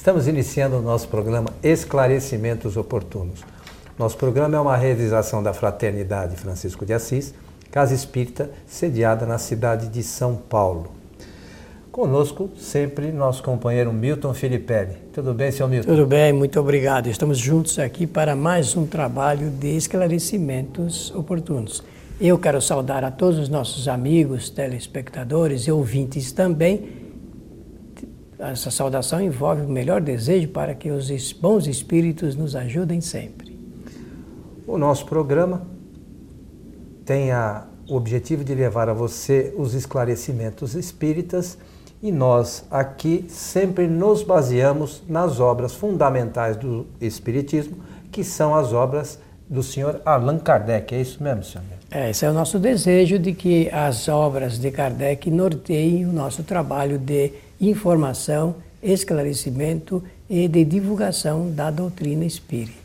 Estamos iniciando o nosso programa Esclarecimentos Oportunos. Nosso programa é uma realização da Fraternidade Francisco de Assis, Casa Espírita, sediada na cidade de São Paulo. Conosco, sempre, nosso companheiro Milton Filipelli. Tudo bem, senhor Milton? Tudo bem, muito obrigado. Estamos juntos aqui para mais um trabalho de esclarecimentos oportunos. Eu quero saudar a todos os nossos amigos, telespectadores e ouvintes também. Essa saudação envolve o melhor desejo para que os bons espíritos nos ajudem sempre. O nosso programa tem a, o objetivo de levar a você os esclarecimentos espíritas e nós aqui sempre nos baseamos nas obras fundamentais do Espiritismo, que são as obras do senhor Allan Kardec. É isso mesmo, senhor? É, esse é o nosso desejo de que as obras de Kardec norteiem o nosso trabalho de informação, esclarecimento e de divulgação da doutrina espírita.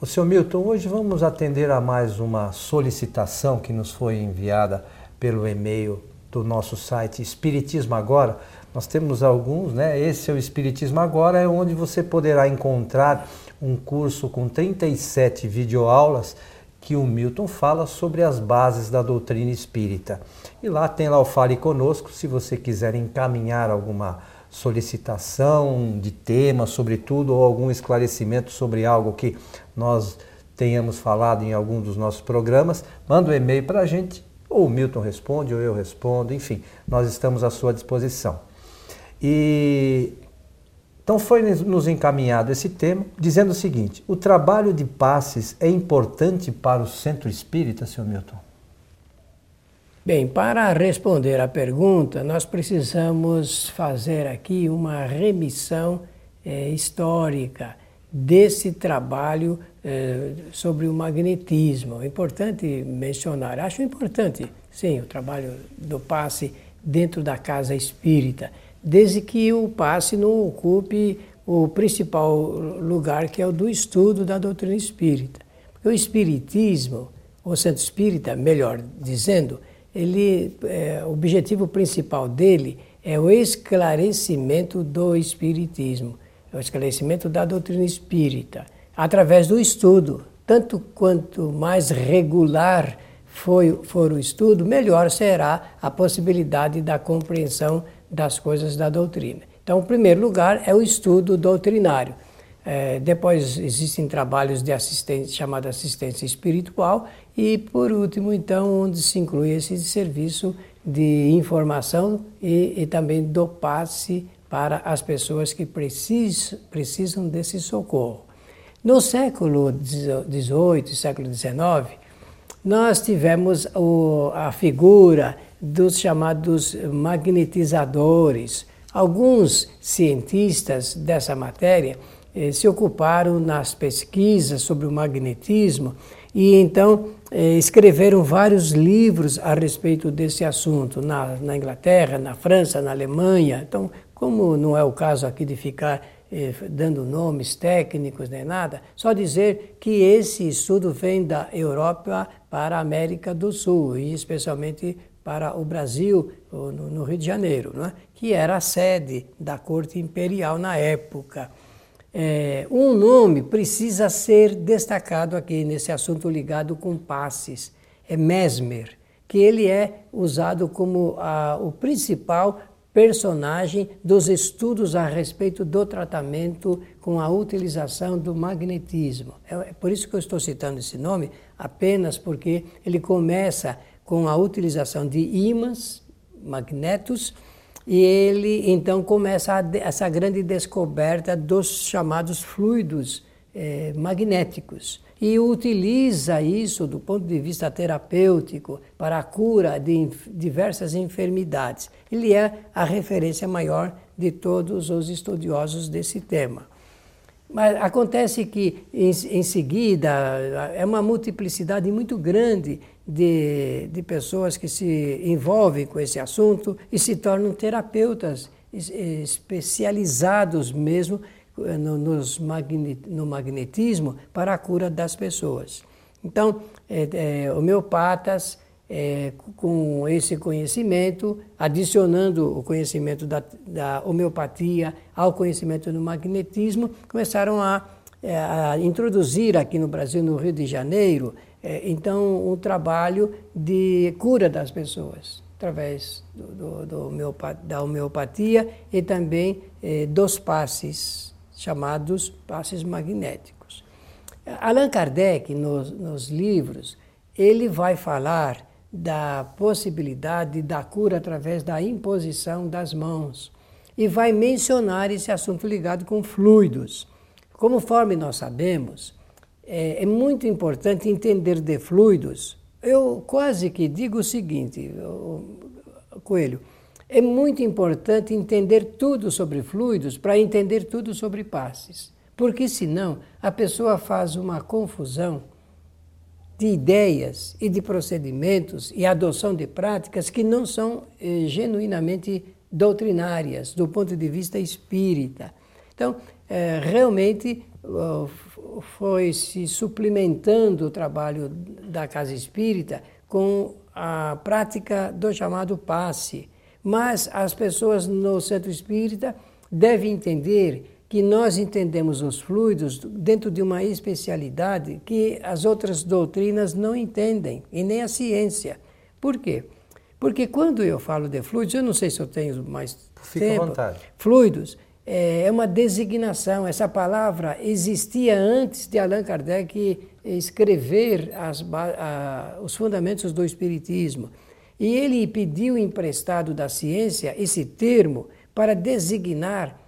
O senhor Milton, hoje vamos atender a mais uma solicitação que nos foi enviada pelo e-mail do nosso site Espiritismo Agora. Nós temos alguns, né? Esse é o Espiritismo Agora, é onde você poderá encontrar um curso com 37 videoaulas que o Milton fala sobre as bases da doutrina espírita. E lá tem lá o Fale Conosco, se você quiser encaminhar alguma solicitação de tema, sobretudo, ou algum esclarecimento sobre algo que nós tenhamos falado em algum dos nossos programas, manda um e-mail para a gente, ou o Milton responde, ou eu respondo, enfim, nós estamos à sua disposição. E então foi nos encaminhado esse tema, dizendo o seguinte: o trabalho de passes é importante para o centro espírita, senhor Milton? Bem, para responder à pergunta, nós precisamos fazer aqui uma remissão é, histórica desse trabalho é, sobre o magnetismo. É importante mencionar, acho importante, sim, o trabalho do passe dentro da casa espírita desde que o passe não ocupe o principal lugar, que é o do estudo da doutrina espírita. Porque o espiritismo, o centro espírita, melhor dizendo, ele, é, o objetivo principal dele é o esclarecimento do espiritismo, é o esclarecimento da doutrina espírita, através do estudo. Tanto quanto mais regular for, for o estudo, melhor será a possibilidade da compreensão das coisas da doutrina. Então, o primeiro lugar é o estudo doutrinário. É, depois existem trabalhos de assistência, chamada assistência espiritual e, por último, então, onde se inclui esse serviço de informação e, e também do passe para as pessoas que precis, precisam desse socorro. No século XVIII, século XIX, nós tivemos o, a figura dos chamados magnetizadores. Alguns cientistas dessa matéria eh, se ocuparam nas pesquisas sobre o magnetismo e então eh, escreveram vários livros a respeito desse assunto na, na Inglaterra, na França, na Alemanha. Então, como não é o caso aqui de ficar eh, dando nomes técnicos nem nada, só dizer que esse estudo vem da Europa para a América do Sul e especialmente para o Brasil, no Rio de Janeiro, é? que era a sede da corte imperial na época. É, um nome precisa ser destacado aqui nesse assunto ligado com passes. É Mesmer, que ele é usado como a, o principal personagem dos estudos a respeito do tratamento com a utilização do magnetismo. É, é por isso que eu estou citando esse nome, apenas porque ele começa com a utilização de ímãs, magnetos, e ele então começa a, essa grande descoberta dos chamados fluidos eh, magnéticos e utiliza isso do ponto de vista terapêutico para a cura de diversas enfermidades. Ele é a referência maior de todos os estudiosos desse tema. Mas acontece que, em, em, seguida, é uma multiplicidade muito grande de, de pessoas que se envolvem com esse assunto e se tornam terapeutas especializados mesmo eh, no, nos no magnetismo para a cura das pessoas. Então, é, é, homeopatas, é, com esse conhecimento, adicionando o conhecimento da, da, homeopatia ao conhecimento do magnetismo, começaram a, é, a, introduzir aqui no Brasil, no Rio de Janeiro, é, então um trabalho de cura das pessoas através do, do, do da homeopatia e também é, dos passes chamados passes magnéticos. Allan Kardec, nos, nos livros, ele vai falar da possibilidade da cura através da imposição das mãos. E vai mencionar esse assunto ligado com fluidos. Conforme nós sabemos, é, é muito importante entender de fluidos. Eu quase que digo o seguinte, Coelho, é muito importante entender tudo sobre fluidos para entender tudo sobre passes. Porque senão a pessoa faz uma confusão de ideias e de procedimentos e adoção de práticas que não são eh, genuinamente doutrinárias do ponto de vista espírita. Então, eh, realmente foi se suplementando o trabalho da casa espírita com a prática do chamado passe. Mas as pessoas no centro espírita devem entender que nós entendemos os fluidos dentro de uma especialidade que as outras doutrinas não entendem, e nem a ciência. Por quê? Porque quando eu falo de fluidos, eu não sei se eu tenho mais Fica tempo. À vontade. Fluidos é, é uma designação. Essa palavra existia antes de Allan Kardec escrever as, a, os fundamentos do Espiritismo. E ele pediu emprestado da ciência esse termo para designar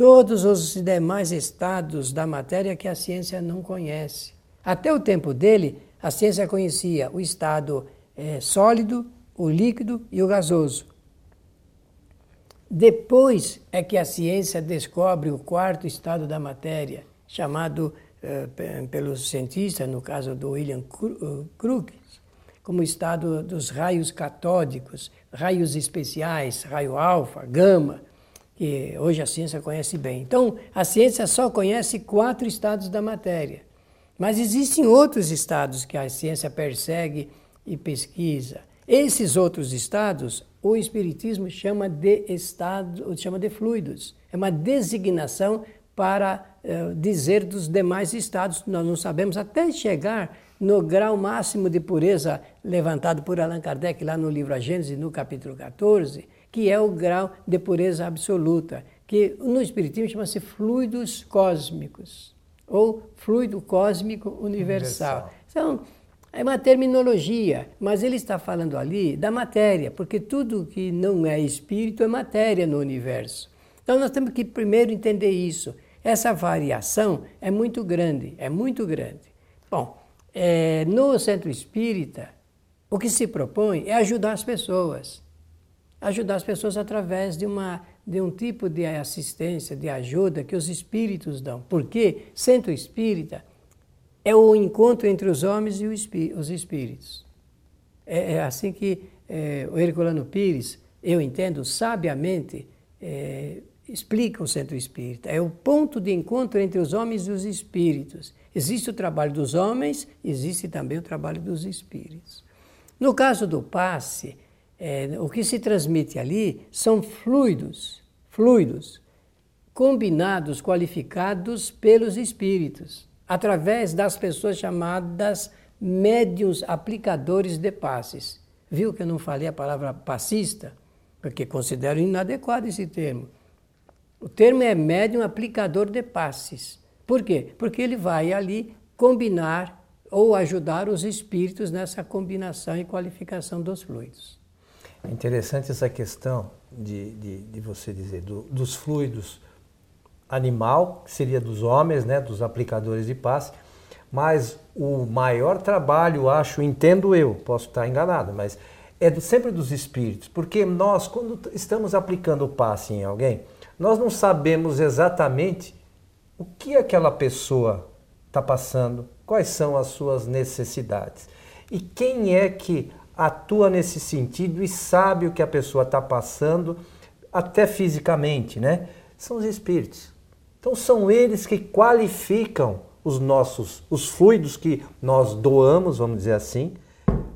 todos os demais estados da matéria que a ciência não conhece. Até o tempo dele, a ciência conhecia o estado é, sólido, o líquido e o gasoso. Depois é que a ciência descobre o quarto estado da matéria, chamado é, pelos cientistas, no caso do William eh, Crookes, como estado dos raios catódicos, raios especiais, raio alfa, gama, que hoje a ciência conhece bem. Então, a ciência só conhece quatro estados da matéria. Mas existem outros estados que a ciência persegue e pesquisa. Esses outros estados, o Espiritismo chama de estado, chama de fluidos. É uma designação para uh, dizer dos demais estados. Nós não sabemos até chegar no grau máximo de pureza levantado por Allan Kardec lá no livro A Gênese, no capítulo 14 que é o grau de pureza absoluta, que no Espiritismo chama-se fluidos cósmicos, ou fluido cósmico universal. universal. Então, é uma terminologia, mas ele está falando ali da matéria, porque tudo que não é espírito é matéria no universo. Então nós temos que primeiro entender isso. Essa variação é muito grande, é muito grande. Bom, é, no centro espírita, o que se propõe é ajudar as pessoas ajudar as pessoas através de, uma, de um tipo de assistência, de ajuda que os espíritos dão. Porque centro espírita é o encontro entre os homens e os espíritos. É, é assim que é, o Herculano Pires, eu entendo, sabiamente é, explica o centro espírita. É o ponto de encontro entre os homens e os espíritos. Existe o trabalho dos homens, existe também o trabalho dos espíritos. No caso do passe, é, o que se transmite ali são fluidos, fluidos, combinados, qualificados pelos espíritos, através das pessoas chamadas médiuns aplicadores de passes. Viu que eu não falei a palavra passista? Porque considero inadequado esse termo. O termo é médium aplicador de passes. Por quê? Porque ele vai ali combinar ou ajudar os espíritos nessa combinação e qualificação dos fluidos. É interessante essa questão de, de, de você dizer do, dos fluidos animal, que seria dos homens, né, dos aplicadores de passe, mas o maior trabalho, acho, entendo eu, posso estar enganado, mas é do, sempre dos espíritos, porque nós, quando estamos aplicando o passe em alguém, nós não sabemos exatamente o que aquela pessoa está passando, quais são as suas necessidades. E quem é que atua nesse sentido e sabe o que a pessoa está passando, até fisicamente, né? São os espíritos. Então são eles que qualificam os nossos, os fluidos que nós doamos, vamos dizer assim,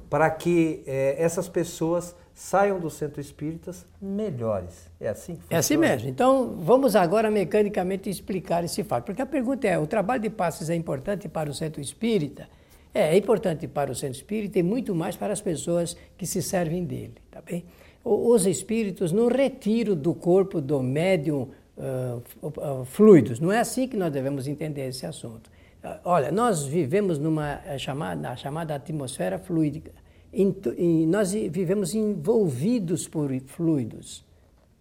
para que é, essas pessoas saiam do centro espíritas melhores. É assim que funciona? É assim mesmo. Então, vamos agora mecanicamente explicar esse fato. Porque a pergunta é: o trabalho de passes é importante para o centro espírita? É, é importante para o centro espírita e muito mais para as pessoas que se servem dele, tá bem? Os espíritos não retiram do corpo do médium uh, fluidos. Não é assim que nós devemos entender esse assunto. Uh, olha, nós vivemos numa eh, chamada, chamada atmosfera fluídica. Nós vivemos envolvidos por fluidos.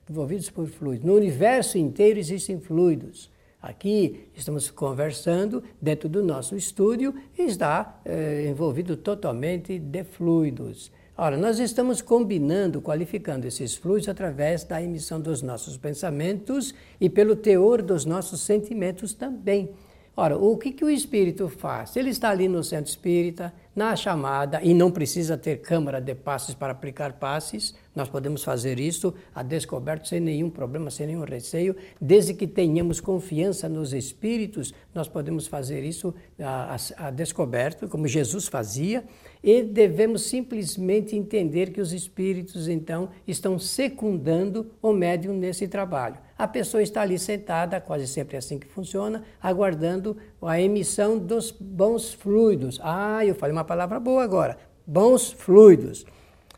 Envolvidos por fluidos. No universo inteiro existem fluidos. Aqui estamos conversando dentro do nosso estúdio e está eh, envolvido totalmente de fluidos. Ora, nós estamos combinando, qualificando esses fluidos através da emissão dos nossos pensamentos e pelo teor dos nossos sentimentos também. Ora, o que, que o espírito faz? Ele está ali no centro espírita, na chamada, e não precisa ter câmara de passes para aplicar passes, nós podemos fazer isso a descoberto sem nenhum problema, sem nenhum receio, desde que tenhamos confiança nos espíritos, nós podemos fazer isso a, a, a descoberto, como Jesus fazia, e devemos simplesmente entender que os espíritos, então, estão secundando o médium nesse trabalho. A pessoa está ali sentada, quase sempre é assim que funciona, aguardando a emissão dos bons fluidos. Ah, eu falei uma palavra boa agora. Bons fluidos.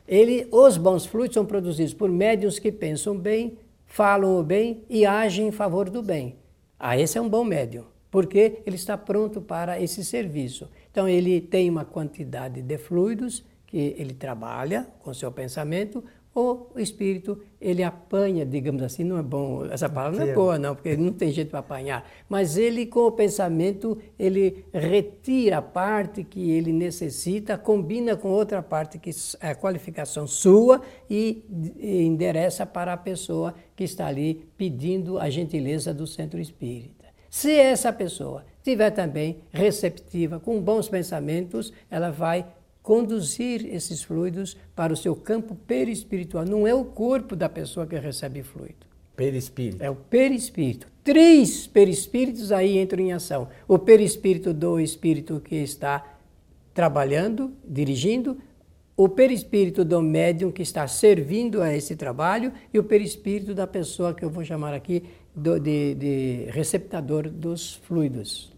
Ele, os bons fluidos são produzidos por médiums que pensam bem, falam o bem e agem em favor do bem. Ah, esse é um bom médium, porque ele está pronto para esse serviço. Então, ele tem uma quantidade de fluidos que ele trabalha com seu pensamento, ou o espírito, ele apanha, digamos assim, não é bom, essa palavra não é boa não, porque não tem jeito para apanhar, mas ele com o pensamento, ele retira a parte que ele necessita, combina com outra parte que é a qualificação sua e, e endereça para a pessoa que está ali pedindo a gentileza do centro espírita. Se essa pessoa estiver também receptiva, com bons pensamentos, ela vai conduzir esses fluidos para o seu campo perispiritual. Não é o corpo da pessoa que recebe fluido. Perispírito. É o perispírito. Três perispíritos aí entram em ação. O perispírito do espírito que está trabalhando, dirigindo, o perispírito do médium que está servindo a esse trabalho e o perispírito da pessoa que eu vou chamar aqui do, de, de receptador dos fluidos.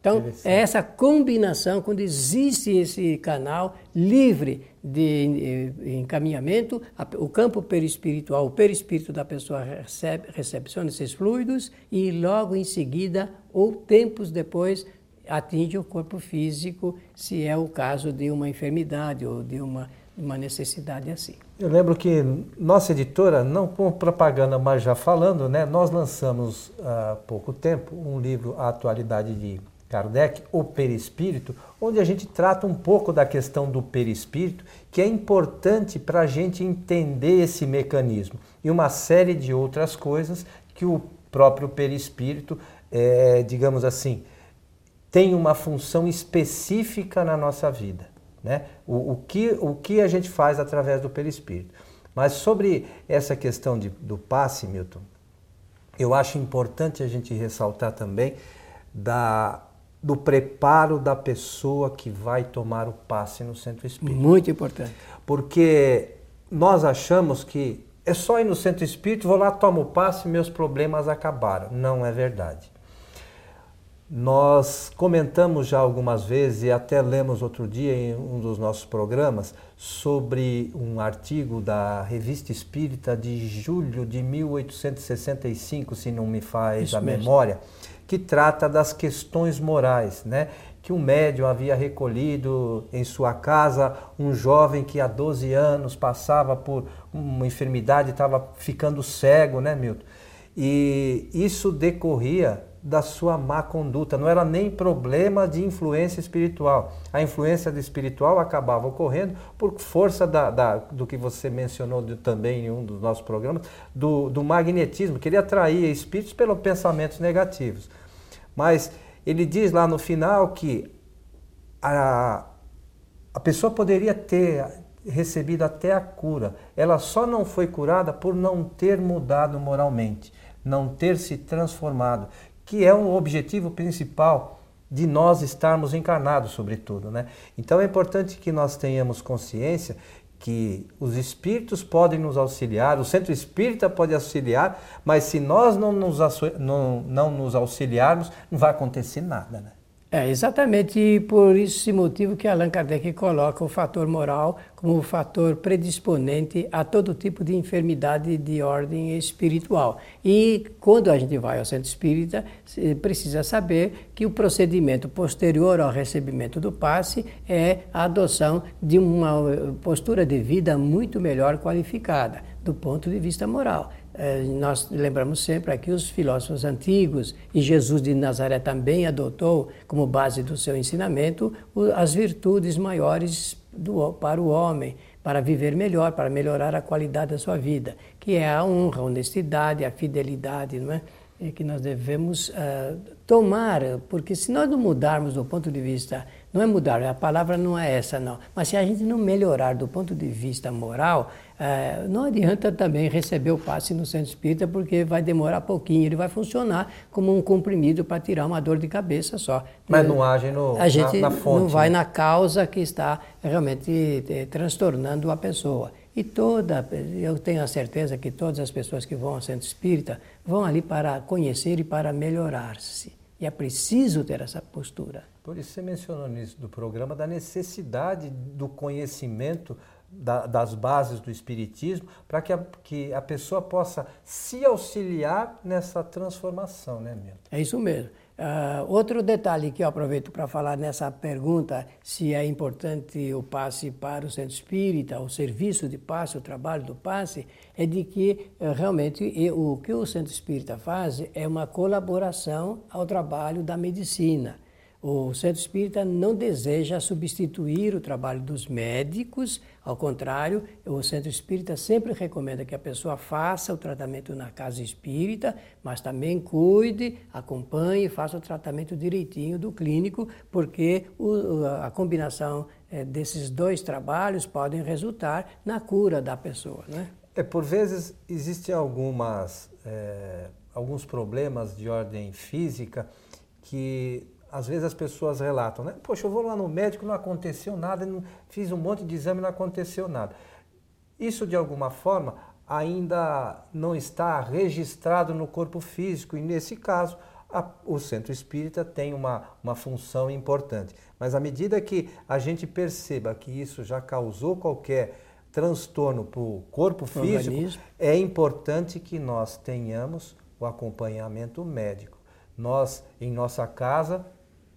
Então, é essa combinação, quando existe esse canal livre de eh, encaminhamento, o campo perispiritual, o perispírito da pessoa recebe, recepciona esses fluidos e logo em seguida, ou tempos depois, atinge o corpo físico, se é o caso de uma enfermidade ou de uma, uma necessidade assim. Eu lembro que nossa editora, não com propaganda, mas já falando, né, nós lançamos há pouco tempo um livro, A Atualidade de Kardec, O Perispírito, onde a gente trata um pouco da questão do perispírito, que é importante para a gente entender esse mecanismo e uma série de outras coisas que o próprio perispírito, é, digamos assim, tem uma função específica na nossa vida. Né? O, o, que, o que a gente faz através do perispírito. Mas sobre essa questão de, do passe, Milton, eu acho importante a gente ressaltar também da, do preparo da pessoa que vai tomar o passe no centro espírita. Muito importante. Porque nós achamos que é só ir no centro espírita, vou lá, tomo o passe e meus problemas acabaram. Não é verdade. Nós comentamos já algumas vezes e até lemos outro dia em um dos nossos programas sobre um artigo da Revista Espírita de julho de 1865, se não me faz Isso a mesmo. memória, que trata das questões morais, né? Que um médium havia recolhido em sua casa um jovem que há 12 anos passava por uma enfermidade estava ficando cego, né, Milton? E isso decorria da sua má conduta, não era nem problema de influência espiritual. A influência espiritual acabava ocorrendo por força da, da, do que você mencionou de, também em um dos nossos programas, do, do magnetismo, que ele atraía espíritos pelos pensamentos negativos. Mas ele diz lá no final que a, a pessoa poderia ter recebido até a cura, ela só não foi curada por não ter mudado moralmente, não ter se transformado que é um objetivo principal de nós estarmos encarnados, sobretudo. Né? Então é importante que nós tenhamos consciência que os espíritos podem nos auxiliar, o centro espírita pode auxiliar, mas se nós não nos, não, não nos auxiliarmos, não vai acontecer nada. Né? É exatamente por esse motivo que Allan Kardec coloca o fator moral como um fator predisponente a todo tipo de enfermidade de ordem espiritual. E quando a gente vai ao centro espírita, precisa saber que o procedimento posterior ao recebimento do passe é a adoção de uma postura de vida muito melhor qualificada do ponto de vista moral. É, nós lembramos sempre aqui os filósofos antigos, e Jesus de Nazaré também adotou como base do seu ensinamento as virtudes maiores do, para o homem, para viver melhor, para melhorar a qualidade da sua vida, que é a honra, a honestidade, a fidelidade, não é? Que nós devemos uh, tomar, porque se nós não mudarmos do ponto de vista não é mudar, a palavra não é essa, não. Mas se a gente não melhorar do ponto de vista moral, é, não adianta também receber o passe no centro espírita, porque vai demorar pouquinho, ele vai funcionar como um comprimido para tirar uma dor de cabeça só. Mas não age no, a gente na, na fonte. Não vai né? na causa que está realmente é, transtornando a pessoa. E toda, eu tenho a certeza que todas as pessoas que vão ao centro espírita vão ali para conhecer e para melhorar-se. E é preciso ter essa postura. Por isso você mencionou nisso do programa da necessidade do conhecimento da, das bases do Espiritismo para que a, que a pessoa possa se auxiliar nessa transformação, né, Milton? É isso mesmo. Uh, outro detalhe que eu aproveito para falar nessa pergunta, se é importante o passe para o centro espírita, o serviço de passe, o trabalho do passe, é de que uh, realmente o que o centro espírita faz é uma colaboração ao trabalho da medicina. O centro espírita não deseja substituir o trabalho dos médicos, ao contrário, o centro espírita sempre recomenda que a pessoa faça o tratamento na casa espírita, mas também cuide, acompanhe, faça o tratamento direitinho do clínico, porque a combinação é, desses dois trabalhos podem resultar na cura da pessoa. Né? É, por vezes existem algumas, é, alguns problemas de ordem física que às vezes as pessoas relatam, né? Poxa, eu vou lá no médico, não aconteceu nada, não, fiz um monte de exame, não aconteceu nada. Isso, de alguma forma, ainda não está registrado no corpo físico, e nesse caso, a, o centro espírita tem uma, uma função importante. Mas à medida que a gente perceba que isso já causou qualquer transtorno para o corpo físico, organismo. é importante que nós tenhamos o acompanhamento médico. Nós, em nossa casa,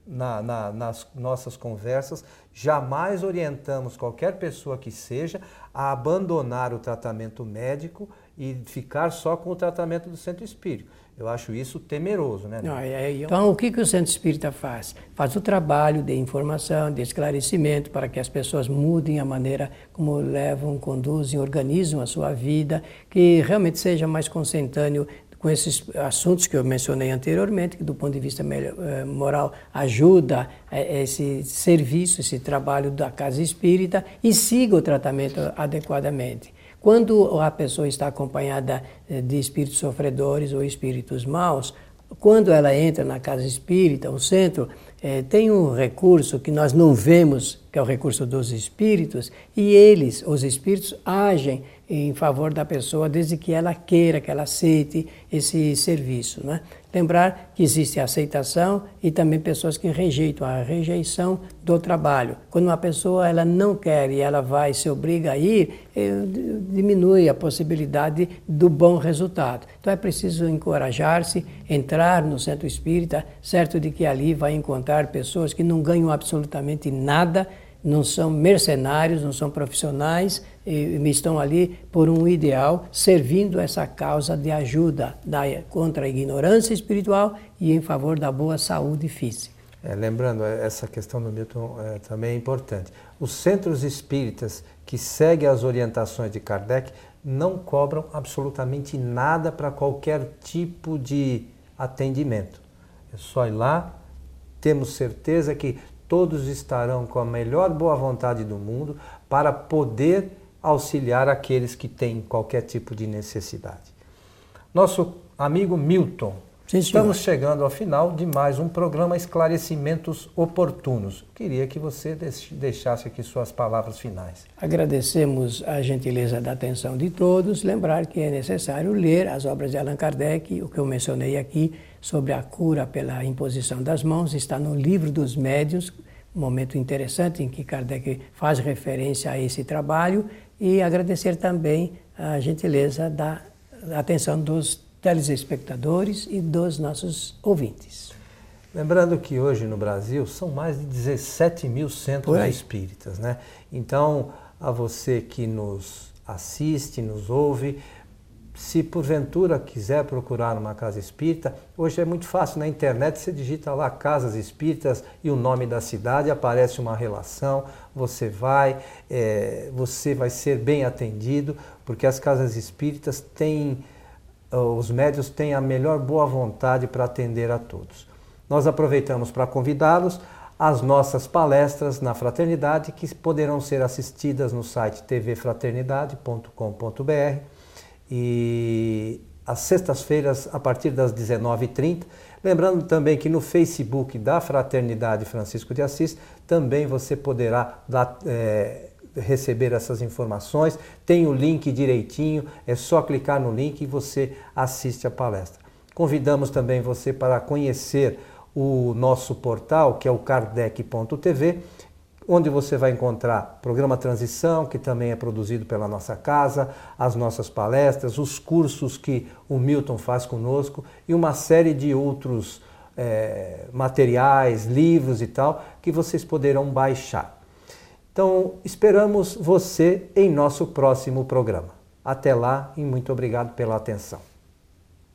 na, na, nas nossas conversas, jamais orientamos qualquer pessoa que seja a abandonar o tratamento médico e ficar só com o tratamento do centro espírita. Eu acho isso temeroso, né? Não, é, é, então, o que, que o centro espírita faz? Faz o trabalho de informação, de esclarecimento, para que as pessoas mudem a maneira como levam, conduzem, organizam a sua vida, que realmente seja mais consentâneo com esses assuntos que eu mencionei anteriormente, que do ponto de vista eh, moral ajuda eh, esse serviço, esse trabalho da casa espírita e siga o tratamento adequadamente. Quando a pessoa está acompanhada eh, de espíritos sofredores ou espíritos maus, quando ela entra na casa espírita, o centro, tem um recurso que nós não vemos, que é o recurso dos espíritos, e eles, os espíritos, agem em favor da pessoa desde que ela queira, que ela aceite esse serviço. Né? Lembrar que existe a aceitação e também pessoas que rejeitam, a rejeição do trabalho. Quando uma pessoa ela não quer e ela vai se obriga a ir, eh, diminui a possibilidade do bom resultado. Então é preciso encorajar-se, entrar no centro espírita, certo de que ali vai encontrar pessoas que não ganham absolutamente nada, não são mercenários, não são profissionais, estão ali por um ideal, servindo essa causa de ajuda da, contra a ignorância espiritual e em favor da boa saúde física. É, lembrando, é, essa questão do Milton é, também é importante. Os centros espíritas que seguem as orientações de Kardec não cobram absolutamente nada para qualquer tipo de atendimento. É só ir lá, temos certeza que todos estarão com a melhor boa vontade do mundo para poder auxiliar aqueles que têm qualquer tipo de necessidade. Nosso amigo Milton, Sim, Estamos chegando ao final de mais um programa Esclarecimentos Oportunos. Queria que você deixasse aqui suas palavras finais. Agradecemos a gentileza da atenção de todos. Lembrar que é necessário ler as obras de Allan Kardec, o que eu mencionei aqui sobre a cura pela imposição das mãos, está no livro dos médiuns, um momento interessante em que Kardec faz referência a esse trabalho e agradecer também a gentileza da atenção dos telespectadores e dos nossos ouvintes. Lembrando que hoje no Brasil são mais de 17 mil centros espíritas, né? Então, a você que nos assiste, nos ouve, se porventura quiser procurar uma casa espírita, hoje é muito fácil na internet, você digita lá casas espíritas e o nome da cidade, aparece uma relação, você vai, é, você vai ser bem atendido, porque as casas espíritas têm os médios têm a melhor boa vontade para atender a todos. Nós aproveitamos para convidá-los às nossas palestras na Fraternidade, que poderão ser assistidas no site tvfraternidade.com.br e às sextas-feiras, a partir das 19h30. Lembrando também que no Facebook da Fraternidade Francisco de Assis também você poderá dar. É, receber essas informações. Tem o link direitinho, é só clicar no link e você assiste a palestra. Convidamos também você para conhecer o nosso portal, que é o kardec.tv, onde você vai encontrar programa Transição, que também é produzido pela nossa casa, as nossas palestras, os cursos que o Milton faz conosco e uma série de outros é, materiais, livros e tal, que vocês poderão baixar. Então, esperamos você em nosso próximo programa. Até lá e muito obrigado pela atenção.